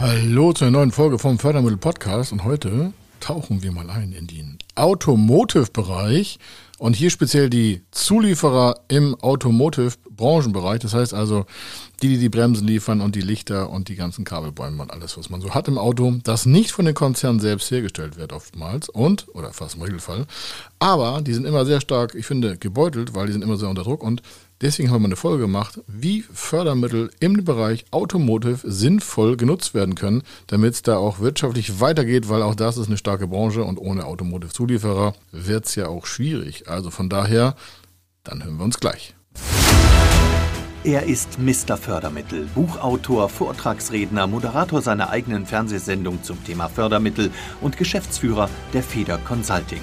Hallo zu einer neuen Folge vom Fördermittel Podcast. Und heute tauchen wir mal ein in den Automotive-Bereich. Und hier speziell die Zulieferer im Automotive-Branchenbereich. Das heißt also die, die die Bremsen liefern und die Lichter und die ganzen Kabelbäume und alles, was man so hat im Auto, das nicht von den Konzernen selbst hergestellt wird oftmals und, oder fast im Regelfall, aber die sind immer sehr stark, ich finde, gebeutelt, weil die sind immer sehr unter Druck. Und Deswegen haben wir eine Folge gemacht, wie Fördermittel im Bereich Automotive sinnvoll genutzt werden können, damit es da auch wirtschaftlich weitergeht, weil auch das ist eine starke Branche und ohne Automotive-Zulieferer wird es ja auch schwierig. Also von daher, dann hören wir uns gleich. Er ist Mr. Fördermittel, Buchautor, Vortragsredner, Moderator seiner eigenen Fernsehsendung zum Thema Fördermittel und Geschäftsführer der Feder Consulting.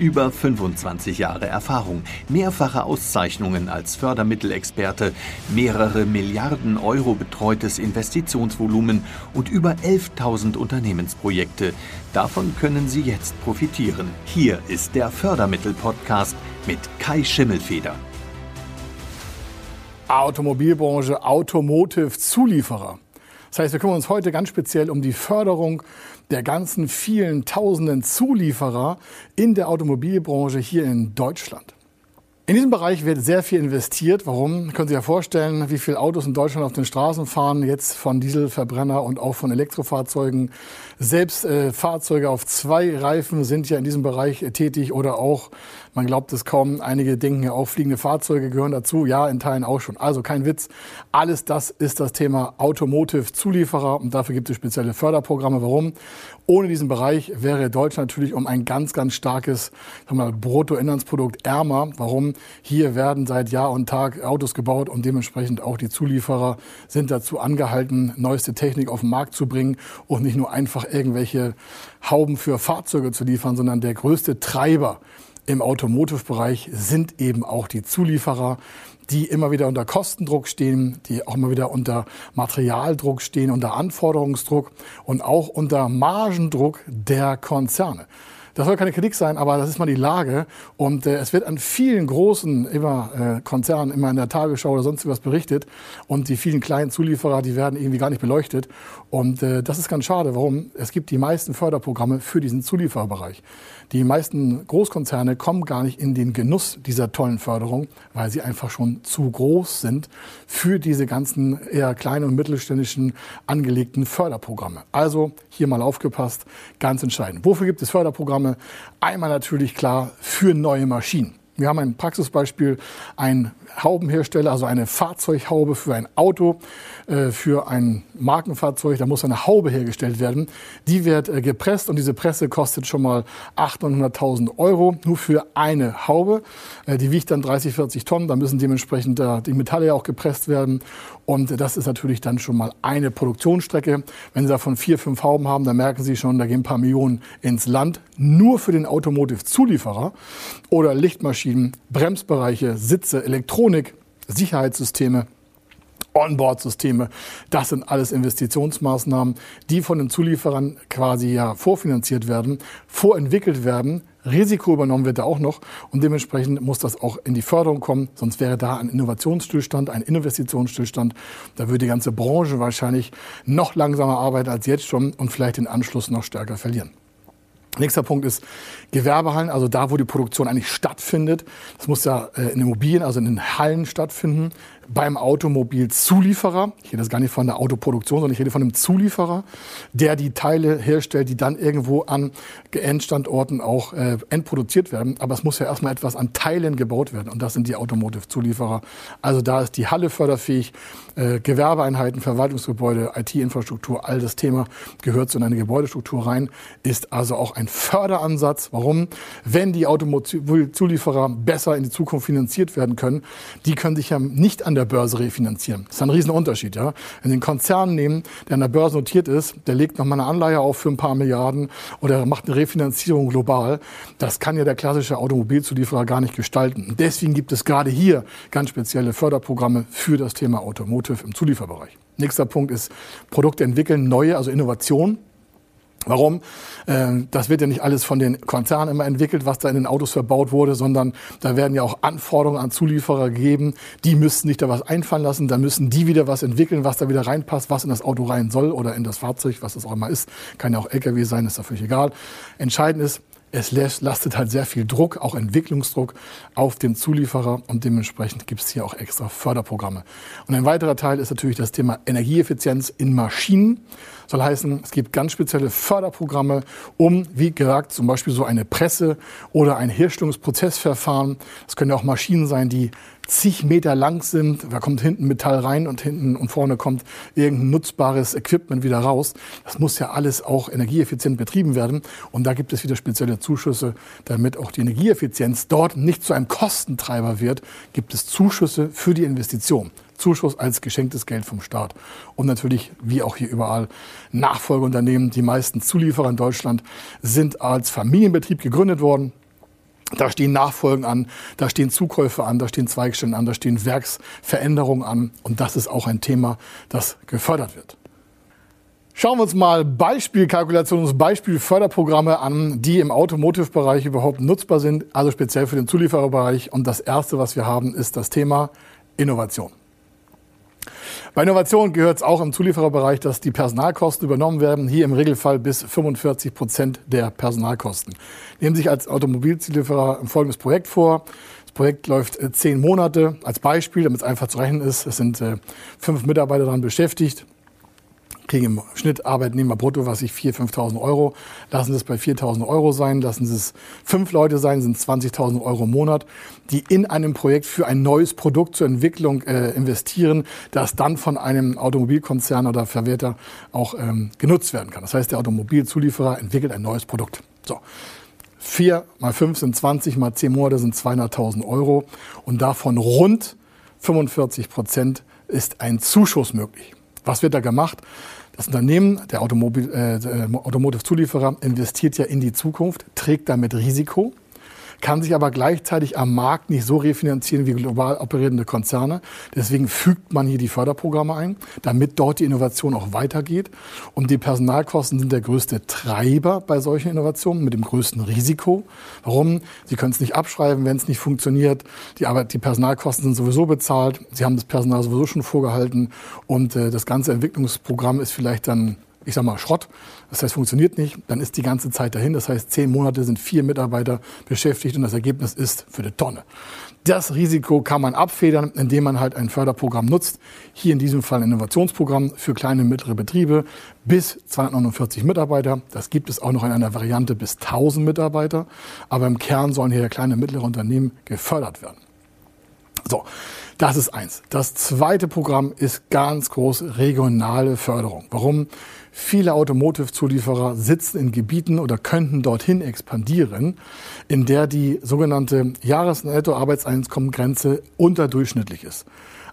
Über 25 Jahre Erfahrung, mehrfache Auszeichnungen als Fördermittelexperte, mehrere Milliarden Euro betreutes Investitionsvolumen und über 11.000 Unternehmensprojekte. Davon können Sie jetzt profitieren. Hier ist der Fördermittel-Podcast mit Kai Schimmelfeder. Automobilbranche, Automotive, Zulieferer. Das heißt, wir kümmern uns heute ganz speziell um die Förderung der ganzen vielen tausenden Zulieferer in der Automobilbranche hier in Deutschland. In diesem Bereich wird sehr viel investiert. Warum? Können Sie sich ja vorstellen, wie viele Autos in Deutschland auf den Straßen fahren, jetzt von Dieselverbrenner und auch von Elektrofahrzeugen. Selbst äh, Fahrzeuge auf zwei Reifen sind ja in diesem Bereich äh, tätig oder auch, man glaubt es kaum, einige denken ja auch, fliegende Fahrzeuge gehören dazu. Ja, in Teilen auch schon. Also kein Witz. Alles das ist das Thema Automotive-Zulieferer und dafür gibt es spezielle Förderprogramme. Warum? Ohne diesen Bereich wäre Deutschland natürlich um ein ganz, ganz starkes mal, Bruttoinlandsprodukt ärmer. Warum? Hier werden seit Jahr und Tag Autos gebaut und dementsprechend auch die Zulieferer sind dazu angehalten, neueste Technik auf den Markt zu bringen und nicht nur einfach irgendwelche Hauben für Fahrzeuge zu liefern, sondern der größte Treiber im Automotive-Bereich sind eben auch die Zulieferer, die immer wieder unter Kostendruck stehen, die auch immer wieder unter Materialdruck stehen, unter Anforderungsdruck und auch unter Margendruck der Konzerne. Das soll keine Kritik sein, aber das ist mal die Lage. Und äh, es wird an vielen großen immer, äh, Konzernen immer in der Tagesschau oder sonst was berichtet. Und die vielen kleinen Zulieferer, die werden irgendwie gar nicht beleuchtet. Und äh, das ist ganz schade. Warum? Es gibt die meisten Förderprogramme für diesen Zuliefererbereich. Die meisten Großkonzerne kommen gar nicht in den Genuss dieser tollen Förderung, weil sie einfach schon zu groß sind für diese ganzen eher kleinen und mittelständischen angelegten Förderprogramme. Also hier mal aufgepasst, ganz entscheidend. Wofür gibt es Förderprogramme? Einmal natürlich klar für neue Maschinen. Wir haben ein Praxisbeispiel, ein Haubenhersteller, also eine Fahrzeughaube für ein Auto, äh, für ein Markenfahrzeug, da muss eine Haube hergestellt werden. Die wird äh, gepresst und diese Presse kostet schon mal 800.000 Euro nur für eine Haube. Äh, die wiegt dann 30, 40 Tonnen, da müssen dementsprechend die Metalle ja auch gepresst werden. Und das ist natürlich dann schon mal eine Produktionsstrecke. Wenn Sie davon vier, fünf Hauben haben, dann merken Sie schon, da gehen ein paar Millionen ins Land. Nur für den Automotive-Zulieferer oder Lichtmaschinen, Bremsbereiche, Sitze, Elektronik, Sicherheitssysteme, Onboard-Systeme. Das sind alles Investitionsmaßnahmen, die von den Zulieferern quasi ja vorfinanziert werden, vorentwickelt werden. Risiko übernommen wird da auch noch und dementsprechend muss das auch in die Förderung kommen, sonst wäre da ein Innovationsstillstand, ein Investitionsstillstand. Da würde die ganze Branche wahrscheinlich noch langsamer arbeiten als jetzt schon und vielleicht den Anschluss noch stärker verlieren. Nächster Punkt ist Gewerbehallen, also da, wo die Produktion eigentlich stattfindet. Das muss ja äh, in Immobilien, also in den Hallen stattfinden beim Automobilzulieferer. Ich rede das gar nicht von der Autoproduktion, sondern ich rede von einem Zulieferer, der die Teile herstellt, die dann irgendwo an Endstandorten auch äh, endproduziert werden. Aber es muss ja erstmal etwas an Teilen gebaut werden und das sind die Automotive-Zulieferer. Also da ist die Halle förderfähig, äh, Gewerbeeinheiten, Verwaltungsgebäude, IT-Infrastruktur, all das Thema gehört zu einer Gebäudestruktur rein, ist also auch ein Förderansatz. Warum? Wenn die Automobilzulieferer besser in die Zukunft finanziert werden können, die können sich ja nicht an der der Börse refinanzieren. Das ist ein Riesenunterschied. Ja? Wenn Sie einen Konzern nehmen, der an der Börse notiert ist, der legt nochmal eine Anleihe auf für ein paar Milliarden oder macht eine Refinanzierung global, das kann ja der klassische Automobilzulieferer gar nicht gestalten. Und deswegen gibt es gerade hier ganz spezielle Förderprogramme für das Thema Automotive im Zulieferbereich. Nächster Punkt ist Produkte entwickeln, neue, also Innovation. Warum? Ähm, das wird ja nicht alles von den Konzernen immer entwickelt, was da in den Autos verbaut wurde, sondern da werden ja auch Anforderungen an Zulieferer gegeben. Die müssten sich da was einfallen lassen, da müssen die wieder was entwickeln, was da wieder reinpasst, was in das Auto rein soll oder in das Fahrzeug, was das auch immer ist. Kann ja auch LKW sein, ist da völlig egal. Entscheidend ist, es lastet halt sehr viel Druck, auch Entwicklungsdruck auf den Zulieferer und dementsprechend gibt es hier auch extra Förderprogramme. Und ein weiterer Teil ist natürlich das Thema Energieeffizienz in Maschinen. Soll heißen, es gibt ganz spezielle Förderprogramme, um, wie gesagt, zum Beispiel so eine Presse oder ein Herstellungsprozessverfahren. Das können ja auch Maschinen sein, die zig Meter lang sind. Da kommt hinten Metall rein und hinten und vorne kommt irgendein nutzbares Equipment wieder raus. Das muss ja alles auch energieeffizient betrieben werden. Und da gibt es wieder spezielle Zuschüsse, damit auch die Energieeffizienz dort nicht zu einem Kostentreiber wird, gibt es Zuschüsse für die Investition. Zuschuss als geschenktes Geld vom Staat. Und natürlich, wie auch hier überall, Nachfolgeunternehmen. Die meisten Zulieferer in Deutschland sind als Familienbetrieb gegründet worden. Da stehen Nachfolgen an, da stehen Zukäufe an, da stehen Zweigstellen an, da stehen Werksveränderungen an. Und das ist auch ein Thema, das gefördert wird. Schauen wir uns mal Beispielkalkulationen, Beispielförderprogramme an, die im Automotive-Bereich überhaupt nutzbar sind, also speziell für den Zuliefererbereich. Und das erste, was wir haben, ist das Thema Innovation. Bei Innovation gehört es auch im Zuliefererbereich, dass die Personalkosten übernommen werden, hier im Regelfall bis 45 Prozent der Personalkosten. Nehmen sich als Automobilzulieferer ein folgendes Projekt vor. Das Projekt läuft äh, zehn Monate. Als Beispiel, damit es einfach zu rechnen ist, es sind äh, fünf Mitarbeiter daran beschäftigt kriegen im Schnitt Arbeitnehmer brutto, was ich 4.000, 5.000 Euro. Lassen Sie es bei 4.000 Euro sein, lassen Sie es fünf Leute sein, sind 20.000 Euro im Monat, die in einem Projekt für ein neues Produkt zur Entwicklung äh, investieren, das dann von einem Automobilkonzern oder Verwerter auch ähm, genutzt werden kann. Das heißt, der Automobilzulieferer entwickelt ein neues Produkt. So. Vier mal fünf sind 20, mal zehn Monate sind 200.000 Euro und davon rund 45 Prozent ist ein Zuschuss möglich. Was wird da gemacht? Das Unternehmen, der Automobil, äh, Automotive-Zulieferer, investiert ja in die Zukunft, trägt damit Risiko kann sich aber gleichzeitig am Markt nicht so refinanzieren wie global operierende Konzerne. Deswegen fügt man hier die Förderprogramme ein, damit dort die Innovation auch weitergeht. Und die Personalkosten sind der größte Treiber bei solchen Innovationen mit dem größten Risiko. Warum? Sie können es nicht abschreiben, wenn es nicht funktioniert. Die, Arbeit, die Personalkosten sind sowieso bezahlt. Sie haben das Personal sowieso schon vorgehalten. Und äh, das ganze Entwicklungsprogramm ist vielleicht dann ich sag mal, Schrott. Das heißt, funktioniert nicht. Dann ist die ganze Zeit dahin. Das heißt, zehn Monate sind vier Mitarbeiter beschäftigt und das Ergebnis ist für die Tonne. Das Risiko kann man abfedern, indem man halt ein Förderprogramm nutzt. Hier in diesem Fall ein Innovationsprogramm für kleine und mittlere Betriebe bis 249 Mitarbeiter. Das gibt es auch noch in einer Variante bis 1000 Mitarbeiter. Aber im Kern sollen hier kleine und mittlere Unternehmen gefördert werden. So, das ist eins. Das zweite Programm ist ganz groß regionale Förderung. Warum? Viele Automotive-Zulieferer sitzen in Gebieten oder könnten dorthin expandieren, in der die sogenannte Jahresnetto-Arbeitseinkommengrenze unterdurchschnittlich ist.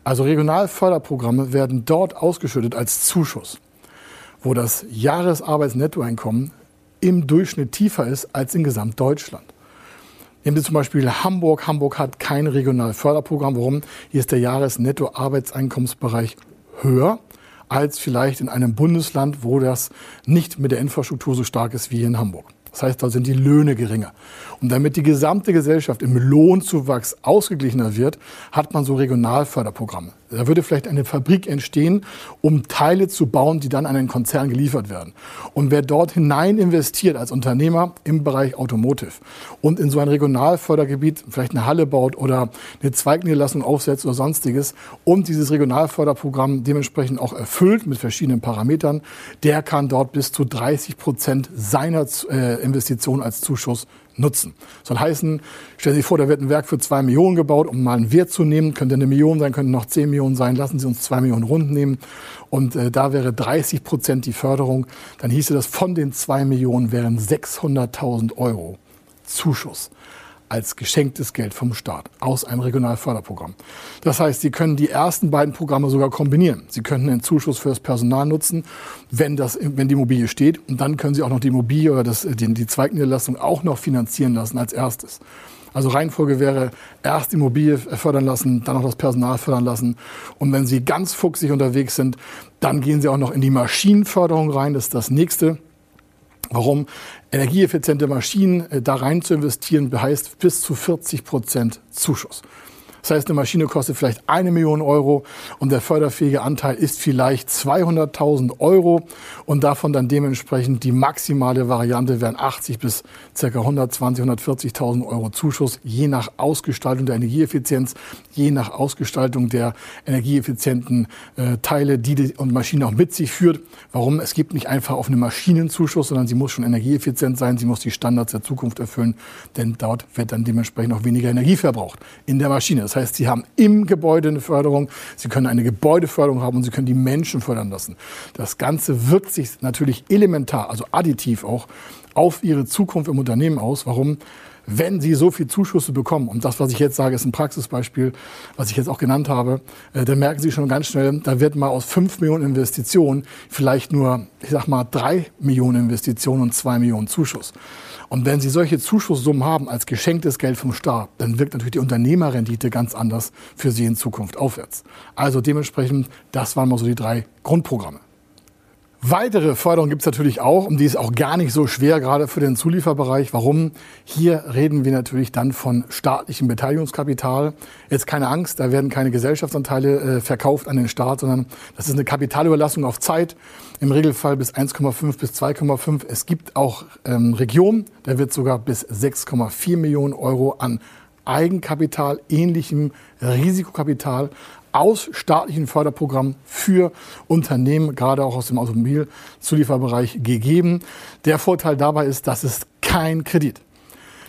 Also Regionalförderprogramme werden dort ausgeschüttet als Zuschuss, wo das Jahresarbeitsnettoeinkommen im Durchschnitt tiefer ist als in Gesamtdeutschland. Nehmen Sie zum Beispiel Hamburg. Hamburg hat kein Regionalförderprogramm. Warum? Hier ist der Jahresnetto-Arbeitseinkommensbereich höher als vielleicht in einem Bundesland, wo das nicht mit der Infrastruktur so stark ist wie in Hamburg. Das heißt, da sind die Löhne geringer. Und damit die gesamte Gesellschaft im Lohnzuwachs ausgeglichener wird, hat man so Regionalförderprogramme. Da würde vielleicht eine Fabrik entstehen, um Teile zu bauen, die dann an einen Konzern geliefert werden. Und wer dort hinein investiert als Unternehmer im Bereich Automotive und in so ein Regionalfördergebiet vielleicht eine Halle baut oder eine Zweigniederlassung aufsetzt oder sonstiges und dieses Regionalförderprogramm dementsprechend auch erfüllt mit verschiedenen Parametern, der kann dort bis zu 30 Prozent seiner äh, Investition als Zuschuss nutzen. Soll heißen, stellen Sie sich vor, da wird ein Werk für zwei Millionen gebaut, um mal einen Wert zu nehmen. Könnte eine Million sein, könnte noch zehn Millionen sein. Lassen Sie uns zwei Millionen rund nehmen. Und äh, da wäre 30 Prozent die Förderung. Dann hieße das, von den zwei Millionen wären 600.000 Euro Zuschuss. Als geschenktes Geld vom Staat aus einem Regionalförderprogramm. Das heißt, Sie können die ersten beiden Programme sogar kombinieren. Sie könnten einen Zuschuss fürs Personal nutzen, wenn, das, wenn die Immobilie steht. Und dann können Sie auch noch die Immobilie oder das, die, die Zweigniederlassung auch noch finanzieren lassen als erstes. Also Reihenfolge wäre erst die Immobilie fördern lassen, dann noch das Personal fördern lassen. Und wenn Sie ganz fuchsig unterwegs sind, dann gehen Sie auch noch in die Maschinenförderung rein. Das ist das nächste. Warum? Energieeffiziente Maschinen äh, da rein zu investieren, heißt bis zu 40 Prozent Zuschuss. Das heißt, eine Maschine kostet vielleicht eine Million Euro und der förderfähige Anteil ist vielleicht 200.000 Euro und davon dann dementsprechend die maximale Variante wären 80 bis ca. 120, 140.000 Euro Zuschuss, je nach Ausgestaltung der Energieeffizienz, je nach Ausgestaltung der energieeffizienten äh, Teile, die die und Maschine auch mit sich führt. Warum? Es gibt nicht einfach auf eine Maschinenzuschuss, sondern sie muss schon energieeffizient sein, sie muss die Standards der Zukunft erfüllen, denn dort wird dann dementsprechend auch weniger Energie verbraucht in der Maschine. Das heißt, Sie haben im Gebäude eine Förderung, Sie können eine Gebäudeförderung haben und Sie können die Menschen fördern lassen. Das Ganze wirkt sich natürlich elementar, also additiv auch, auf Ihre Zukunft im Unternehmen aus. Warum? Wenn Sie so viel Zuschüsse bekommen, und das, was ich jetzt sage, ist ein Praxisbeispiel, was ich jetzt auch genannt habe, äh, dann merken Sie schon ganz schnell, da wird mal aus fünf Millionen Investitionen vielleicht nur, ich sag mal, drei Millionen Investitionen und zwei Millionen Zuschuss. Und wenn Sie solche Zuschusssummen haben als geschenktes Geld vom Staat, dann wirkt natürlich die Unternehmerrendite ganz anders für Sie in Zukunft aufwärts. Also dementsprechend, das waren mal so die drei Grundprogramme. Weitere Förderung gibt es natürlich auch, und die ist auch gar nicht so schwer, gerade für den Zulieferbereich. Warum? Hier reden wir natürlich dann von staatlichem Beteiligungskapital. Jetzt keine Angst, da werden keine Gesellschaftsanteile äh, verkauft an den Staat, sondern das ist eine Kapitalüberlassung auf Zeit, im Regelfall bis 1,5 bis 2,5. Es gibt auch ähm, Regionen, da wird sogar bis 6,4 Millionen Euro an Eigenkapital, ähnlichem Risikokapital aus staatlichen Förderprogrammen für Unternehmen, gerade auch aus dem Automobilzulieferbereich, gegeben. Der Vorteil dabei ist, dass es kein Kredit.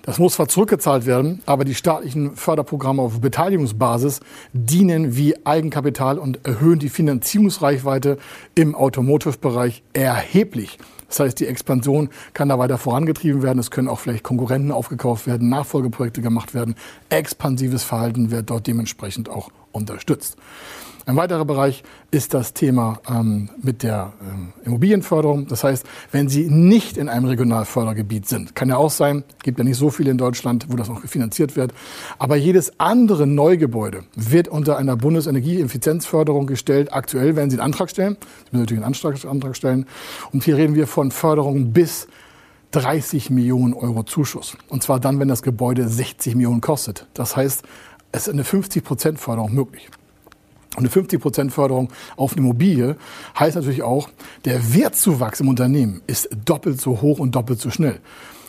Das muss zwar zurückgezahlt werden, aber die staatlichen Förderprogramme auf Beteiligungsbasis dienen wie Eigenkapital und erhöhen die Finanzierungsreichweite im Automotive-Bereich erheblich. Das heißt, die Expansion kann da weiter vorangetrieben werden. Es können auch vielleicht Konkurrenten aufgekauft werden, Nachfolgeprojekte gemacht werden. Expansives Verhalten wird dort dementsprechend auch unterstützt. Ein weiterer Bereich ist das Thema ähm, mit der ähm, Immobilienförderung. Das heißt, wenn Sie nicht in einem Regionalfördergebiet sind, kann ja auch sein, gibt ja nicht so viele in Deutschland, wo das auch finanziert wird, aber jedes andere Neugebäude wird unter einer Bundesenergieeffizienzförderung gestellt. Aktuell werden Sie einen Antrag stellen. Sie müssen natürlich einen Antrag, Antrag stellen. Und hier reden wir von Förderungen bis 30 Millionen Euro Zuschuss. Und zwar dann, wenn das Gebäude 60 Millionen kostet. Das heißt, es ist eine 50 Prozent Förderung möglich. Und eine 50% Förderung auf eine Immobilie heißt natürlich auch, der Wertzuwachs im Unternehmen ist doppelt so hoch und doppelt so schnell.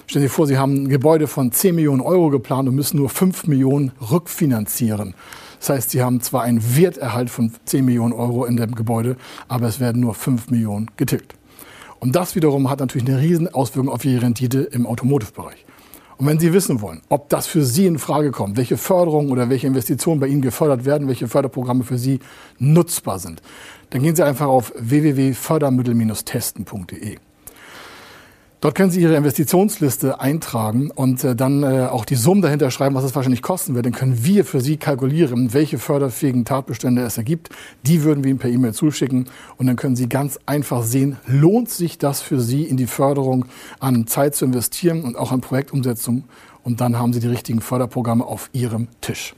Stellen Sie vor, Sie haben ein Gebäude von 10 Millionen Euro geplant und müssen nur 5 Millionen rückfinanzieren. Das heißt, Sie haben zwar einen Werterhalt von 10 Millionen Euro in dem Gebäude, aber es werden nur 5 Millionen getilgt. Und das wiederum hat natürlich eine riesen Auswirkung auf Ihre Rendite im Automotive-Bereich. Und wenn Sie wissen wollen, ob das für Sie in Frage kommt, welche Förderungen oder welche Investitionen bei Ihnen gefördert werden, welche Förderprogramme für Sie nutzbar sind, dann gehen Sie einfach auf www.fördermittel-testen.de. Dort können Sie Ihre Investitionsliste eintragen und äh, dann äh, auch die Summe dahinter schreiben, was es wahrscheinlich kosten wird. Dann können wir für Sie kalkulieren, welche förderfähigen Tatbestände es ergibt. Die würden wir Ihnen per E-Mail zuschicken und dann können Sie ganz einfach sehen, lohnt sich das für Sie in die Förderung an Zeit zu investieren und auch an Projektumsetzung. Und dann haben Sie die richtigen Förderprogramme auf Ihrem Tisch.